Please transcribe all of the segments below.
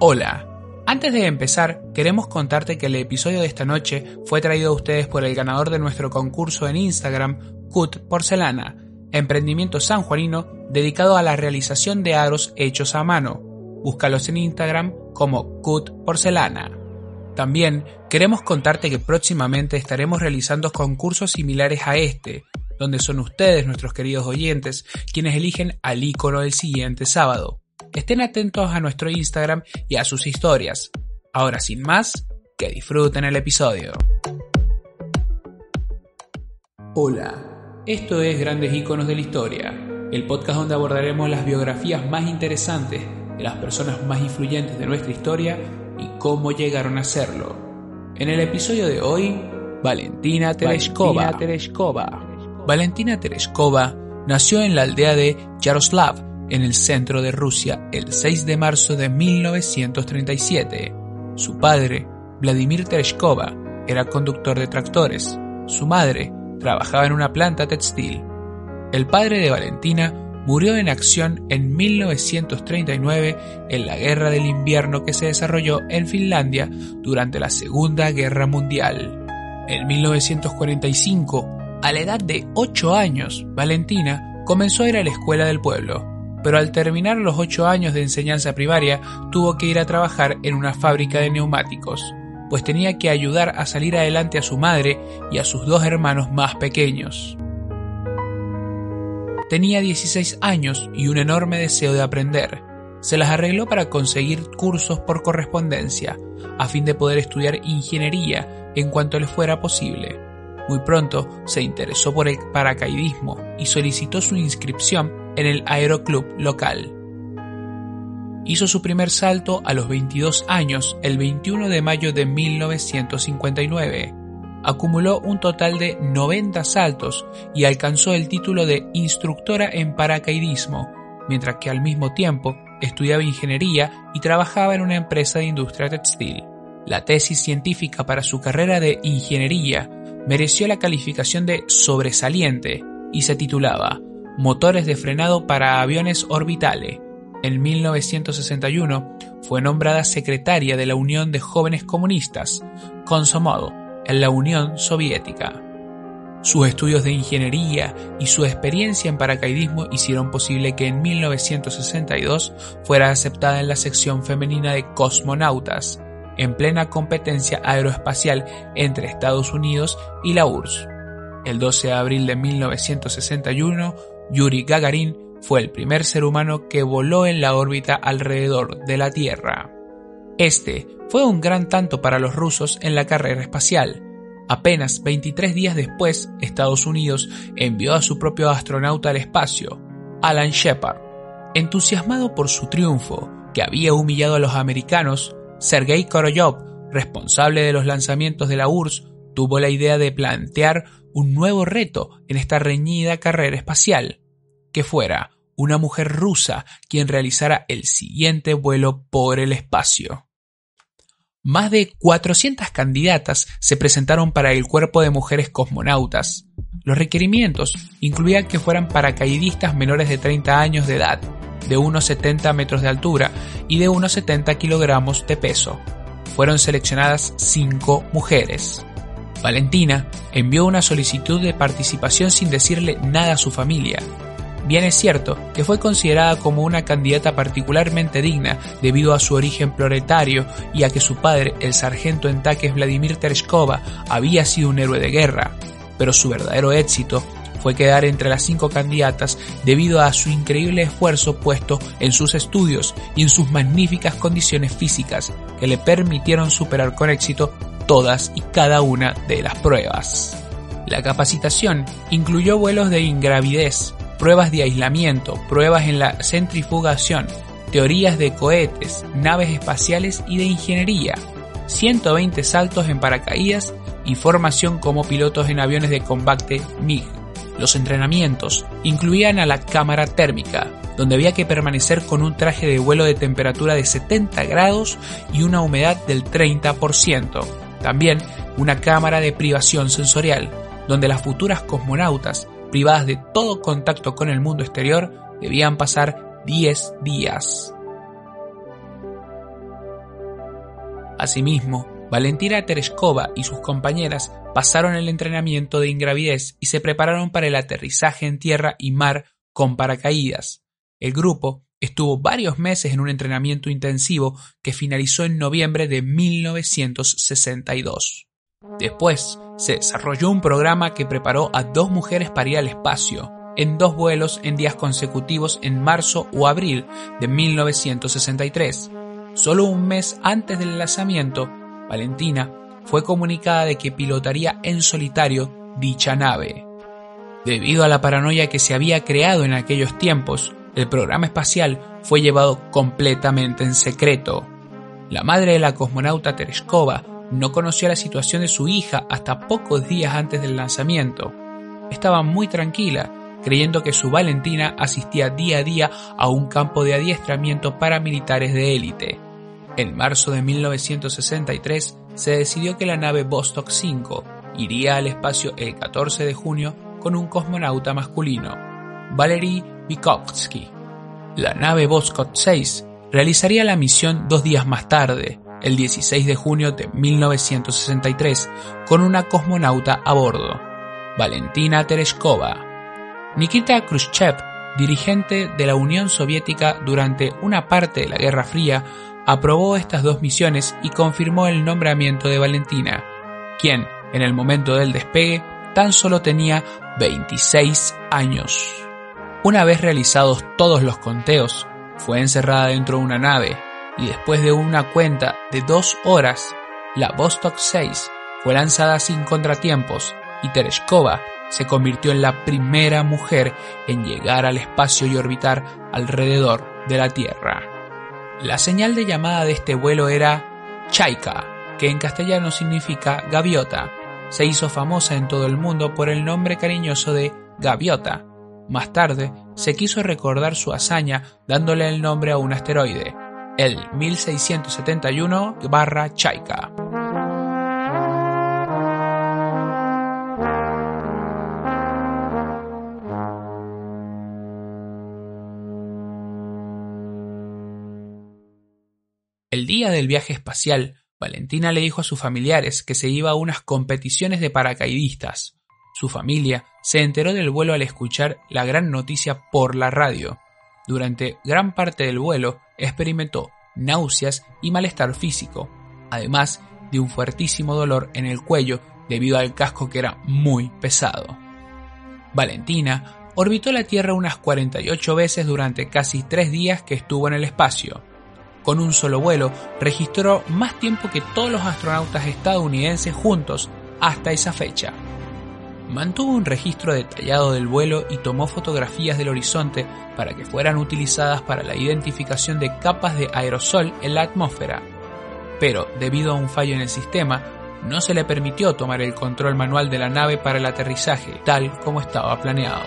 Hola. Antes de empezar, queremos contarte que el episodio de esta noche fue traído a ustedes por el ganador de nuestro concurso en Instagram, Cut Porcelana, emprendimiento sanjuanino dedicado a la realización de aros hechos a mano. Búscalos en Instagram como Cut Porcelana. También queremos contarte que próximamente estaremos realizando concursos similares a este, donde son ustedes, nuestros queridos oyentes, quienes eligen al ícono del siguiente sábado. Estén atentos a nuestro Instagram y a sus historias. Ahora sin más, que disfruten el episodio. Hola, esto es Grandes Íconos de la Historia, el podcast donde abordaremos las biografías más interesantes de las personas más influyentes de nuestra historia y cómo llegaron a serlo. En el episodio de hoy, Valentina Tereshkova. Valentina Tereshkova nació en la aldea de Yaroslav, en el centro de Rusia, el 6 de marzo de 1937. Su padre, Vladimir Tereshkova, era conductor de tractores. Su madre trabajaba en una planta textil. El padre de Valentina murió en acción en 1939 en la Guerra del Invierno que se desarrolló en Finlandia durante la Segunda Guerra Mundial. En 1945, a la edad de 8 años, Valentina comenzó a ir a la escuela del pueblo, pero al terminar los 8 años de enseñanza primaria tuvo que ir a trabajar en una fábrica de neumáticos, pues tenía que ayudar a salir adelante a su madre y a sus dos hermanos más pequeños. Tenía 16 años y un enorme deseo de aprender. Se las arregló para conseguir cursos por correspondencia, a fin de poder estudiar ingeniería en cuanto le fuera posible. Muy pronto se interesó por el paracaidismo y solicitó su inscripción en el aeroclub local. Hizo su primer salto a los 22 años el 21 de mayo de 1959. Acumuló un total de 90 saltos y alcanzó el título de instructora en paracaidismo, mientras que al mismo tiempo estudiaba ingeniería y trabajaba en una empresa de industria textil. La tesis científica para su carrera de ingeniería mereció la calificación de sobresaliente y se titulaba Motores de frenado para aviones orbitales. En 1961 fue nombrada secretaria de la Unión de Jóvenes Comunistas, Consomado, en la Unión Soviética. Sus estudios de ingeniería y su experiencia en paracaidismo hicieron posible que en 1962 fuera aceptada en la sección femenina de cosmonautas, en plena competencia aeroespacial entre Estados Unidos y la URSS. El 12 de abril de 1961, Yuri Gagarin fue el primer ser humano que voló en la órbita alrededor de la Tierra. Este fue un gran tanto para los rusos en la carrera espacial. Apenas 23 días después, Estados Unidos envió a su propio astronauta al espacio, Alan Shepard. Entusiasmado por su triunfo, que había humillado a los americanos, Sergei Korolev, responsable de los lanzamientos de la URSS, tuvo la idea de plantear un nuevo reto en esta reñida carrera espacial, que fuera una mujer rusa quien realizara el siguiente vuelo por el espacio. Más de 400 candidatas se presentaron para el cuerpo de mujeres cosmonautas. Los requerimientos incluían que fueran paracaidistas menores de 30 años de edad, de unos 70 metros de altura y de unos 70 kilogramos de peso. Fueron seleccionadas cinco mujeres. Valentina envió una solicitud de participación sin decirle nada a su familia. Bien es cierto que fue considerada como una candidata particularmente digna debido a su origen proletario y a que su padre, el sargento en taques Vladimir Tereshkova, había sido un héroe de guerra, pero su verdadero éxito fue quedar entre las cinco candidatas debido a su increíble esfuerzo puesto en sus estudios y en sus magníficas condiciones físicas que le permitieron superar con éxito todas y cada una de las pruebas. La capacitación incluyó vuelos de ingravidez, pruebas de aislamiento, pruebas en la centrifugación, teorías de cohetes, naves espaciales y de ingeniería, 120 saltos en paracaídas y formación como pilotos en aviones de combate MiG. Los entrenamientos incluían a la cámara térmica, donde había que permanecer con un traje de vuelo de temperatura de 70 grados y una humedad del 30%. También una cámara de privación sensorial, donde las futuras cosmonautas, privadas de todo contacto con el mundo exterior, debían pasar 10 días. Asimismo, Valentina Tereshkova y sus compañeras pasaron el entrenamiento de ingravidez y se prepararon para el aterrizaje en tierra y mar con paracaídas. El grupo estuvo varios meses en un entrenamiento intensivo que finalizó en noviembre de 1962. Después, se desarrolló un programa que preparó a dos mujeres para ir al espacio, en dos vuelos en días consecutivos en marzo o abril de 1963. Solo un mes antes del lanzamiento, Valentina fue comunicada de que pilotaría en solitario dicha nave. Debido a la paranoia que se había creado en aquellos tiempos, el programa espacial fue llevado completamente en secreto. La madre de la cosmonauta Tereshkova no conoció la situación de su hija hasta pocos días antes del lanzamiento. Estaba muy tranquila, creyendo que su Valentina asistía día a día a un campo de adiestramiento para militares de élite. En marzo de 1963 se decidió que la nave Vostok 5 iría al espacio el 14 de junio con un cosmonauta masculino, Valery Vygotsky. La nave Vostok 6 realizaría la misión dos días más tarde, el 16 de junio de 1963, con una cosmonauta a bordo, Valentina Tereshkova. Nikita Khrushchev, dirigente de la Unión Soviética durante una parte de la Guerra Fría, aprobó estas dos misiones y confirmó el nombramiento de Valentina, quien, en el momento del despegue, tan solo tenía 26 años. Una vez realizados todos los conteos, fue encerrada dentro de una nave y después de una cuenta de dos horas, la Vostok 6 fue lanzada sin contratiempos y Tereshkova se convirtió en la primera mujer en llegar al espacio y orbitar alrededor de la Tierra. La señal de llamada de este vuelo era Chaika, que en castellano significa gaviota. Se hizo famosa en todo el mundo por el nombre cariñoso de gaviota. Más tarde, se quiso recordar su hazaña dándole el nombre a un asteroide, el 1671-Chaika. El día del viaje espacial, Valentina le dijo a sus familiares que se iba a unas competiciones de paracaidistas. Su familia se enteró del vuelo al escuchar la gran noticia por la radio. Durante gran parte del vuelo experimentó náuseas y malestar físico, además de un fuertísimo dolor en el cuello debido al casco que era muy pesado. Valentina orbitó la Tierra unas 48 veces durante casi tres días que estuvo en el espacio con un solo vuelo, registró más tiempo que todos los astronautas estadounidenses juntos hasta esa fecha. Mantuvo un registro detallado del vuelo y tomó fotografías del horizonte para que fueran utilizadas para la identificación de capas de aerosol en la atmósfera. Pero, debido a un fallo en el sistema, no se le permitió tomar el control manual de la nave para el aterrizaje, tal como estaba planeado.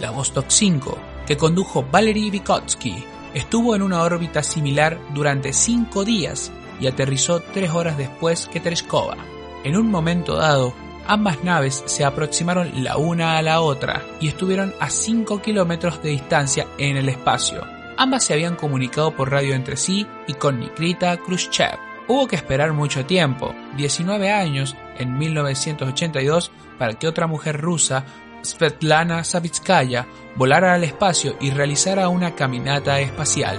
La Vostok 5, que condujo Valery Vygotsky, Estuvo en una órbita similar durante cinco días y aterrizó tres horas después que Tereshkova. En un momento dado, ambas naves se aproximaron la una a la otra y estuvieron a 5 kilómetros de distancia en el espacio. Ambas se habían comunicado por radio entre sí y con Nikita Khrushchev. Hubo que esperar mucho tiempo, 19 años, en 1982, para que otra mujer rusa Svetlana Savitskaya volara al espacio y realizara una caminata espacial.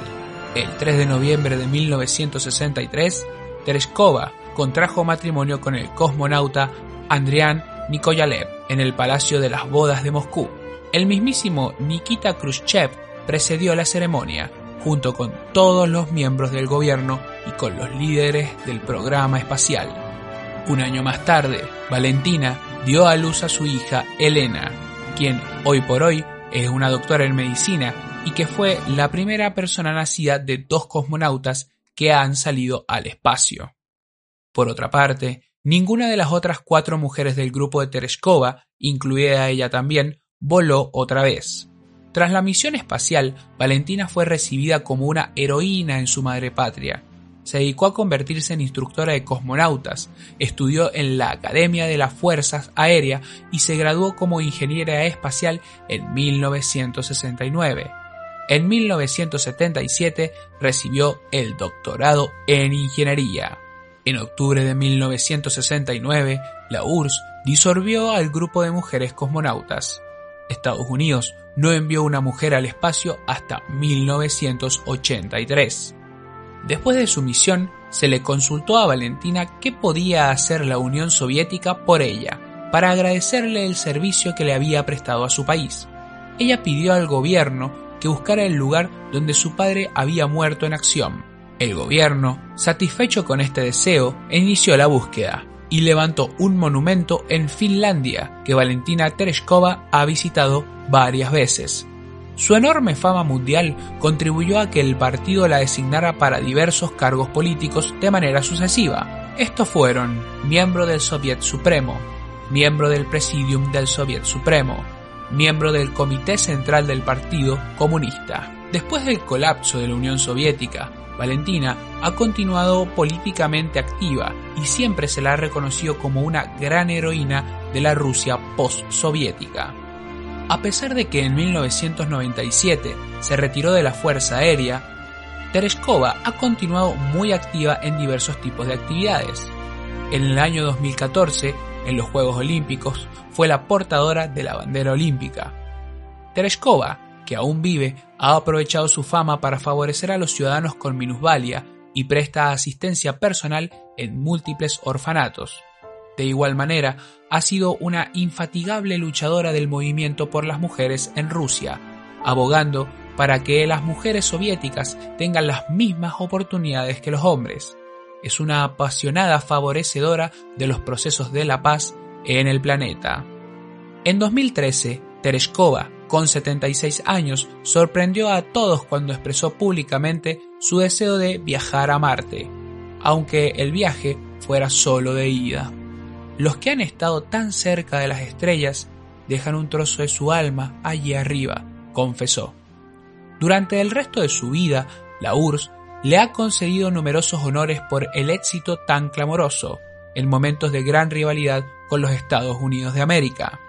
El 3 de noviembre de 1963, Tereshkova contrajo matrimonio con el cosmonauta Andrian Nikoyalev en el Palacio de las Bodas de Moscú. El mismísimo Nikita Khrushchev precedió la ceremonia, junto con todos los miembros del gobierno y con los líderes del programa espacial. Un año más tarde, Valentina dio a luz a su hija Elena, quien hoy por hoy es una doctora en medicina y que fue la primera persona nacida de dos cosmonautas que han salido al espacio. Por otra parte, ninguna de las otras cuatro mujeres del grupo de Tereshkova, incluida ella también, voló otra vez. Tras la misión espacial, Valentina fue recibida como una heroína en su madre patria, se dedicó a convertirse en instructora de cosmonautas, estudió en la Academia de las Fuerzas Aéreas y se graduó como ingeniera espacial en 1969. En 1977 recibió el doctorado en ingeniería. En octubre de 1969, la URSS disolvió al grupo de mujeres cosmonautas. Estados Unidos no envió una mujer al espacio hasta 1983. Después de su misión, se le consultó a Valentina qué podía hacer la Unión Soviética por ella, para agradecerle el servicio que le había prestado a su país. Ella pidió al gobierno que buscara el lugar donde su padre había muerto en acción. El gobierno, satisfecho con este deseo, inició la búsqueda y levantó un monumento en Finlandia que Valentina Tereshkova ha visitado varias veces. Su enorme fama mundial contribuyó a que el partido la designara para diversos cargos políticos de manera sucesiva. Estos fueron miembro del Soviet Supremo, miembro del Presidium del Soviet Supremo, miembro del Comité Central del Partido Comunista. Después del colapso de la Unión Soviética, Valentina ha continuado políticamente activa y siempre se la ha reconocido como una gran heroína de la Rusia post-soviética. A pesar de que en 1997 se retiró de la Fuerza Aérea, Tereshkova ha continuado muy activa en diversos tipos de actividades. En el año 2014, en los Juegos Olímpicos, fue la portadora de la bandera olímpica. Tereshkova, que aún vive, ha aprovechado su fama para favorecer a los ciudadanos con minusvalía y presta asistencia personal en múltiples orfanatos. De igual manera, ha sido una infatigable luchadora del movimiento por las mujeres en Rusia, abogando para que las mujeres soviéticas tengan las mismas oportunidades que los hombres. Es una apasionada favorecedora de los procesos de la paz en el planeta. En 2013, Tereshkova, con 76 años, sorprendió a todos cuando expresó públicamente su deseo de viajar a Marte, aunque el viaje fuera solo de ida. Los que han estado tan cerca de las estrellas dejan un trozo de su alma allí arriba, confesó. Durante el resto de su vida, la URSS le ha concedido numerosos honores por el éxito tan clamoroso, en momentos de gran rivalidad con los Estados Unidos de América.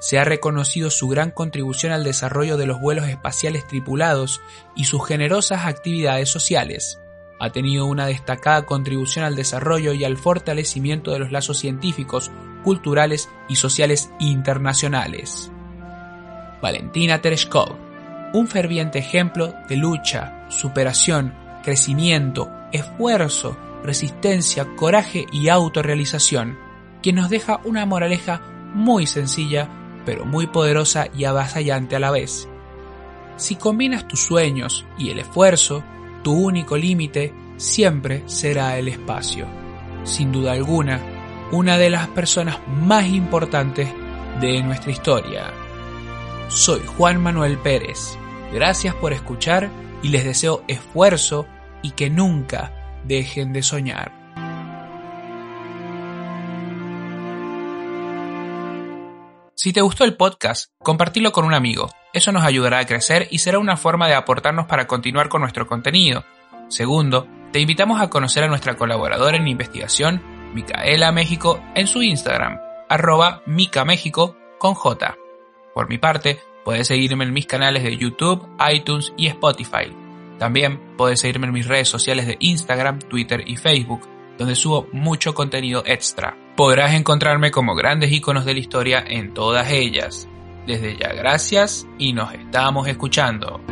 Se ha reconocido su gran contribución al desarrollo de los vuelos espaciales tripulados y sus generosas actividades sociales ha tenido una destacada contribución al desarrollo y al fortalecimiento de los lazos científicos, culturales y sociales internacionales. Valentina Tereshkov, un ferviente ejemplo de lucha, superación, crecimiento, esfuerzo, resistencia, coraje y autorrealización, que nos deja una moraleja muy sencilla, pero muy poderosa y avasallante a la vez. Si combinas tus sueños y el esfuerzo, tu único límite siempre será el espacio. Sin duda alguna, una de las personas más importantes de nuestra historia. Soy Juan Manuel Pérez. Gracias por escuchar y les deseo esfuerzo y que nunca dejen de soñar. Si te gustó el podcast, compartilo con un amigo. Eso nos ayudará a crecer y será una forma de aportarnos para continuar con nuestro contenido. Segundo, te invitamos a conocer a nuestra colaboradora en investigación, Micaela México, en su Instagram, arroba Mica con J. Por mi parte, puedes seguirme en mis canales de YouTube, iTunes y Spotify. También puedes seguirme en mis redes sociales de Instagram, Twitter y Facebook donde subo mucho contenido extra. Podrás encontrarme como grandes iconos de la historia en todas ellas. Desde ya gracias y nos estamos escuchando.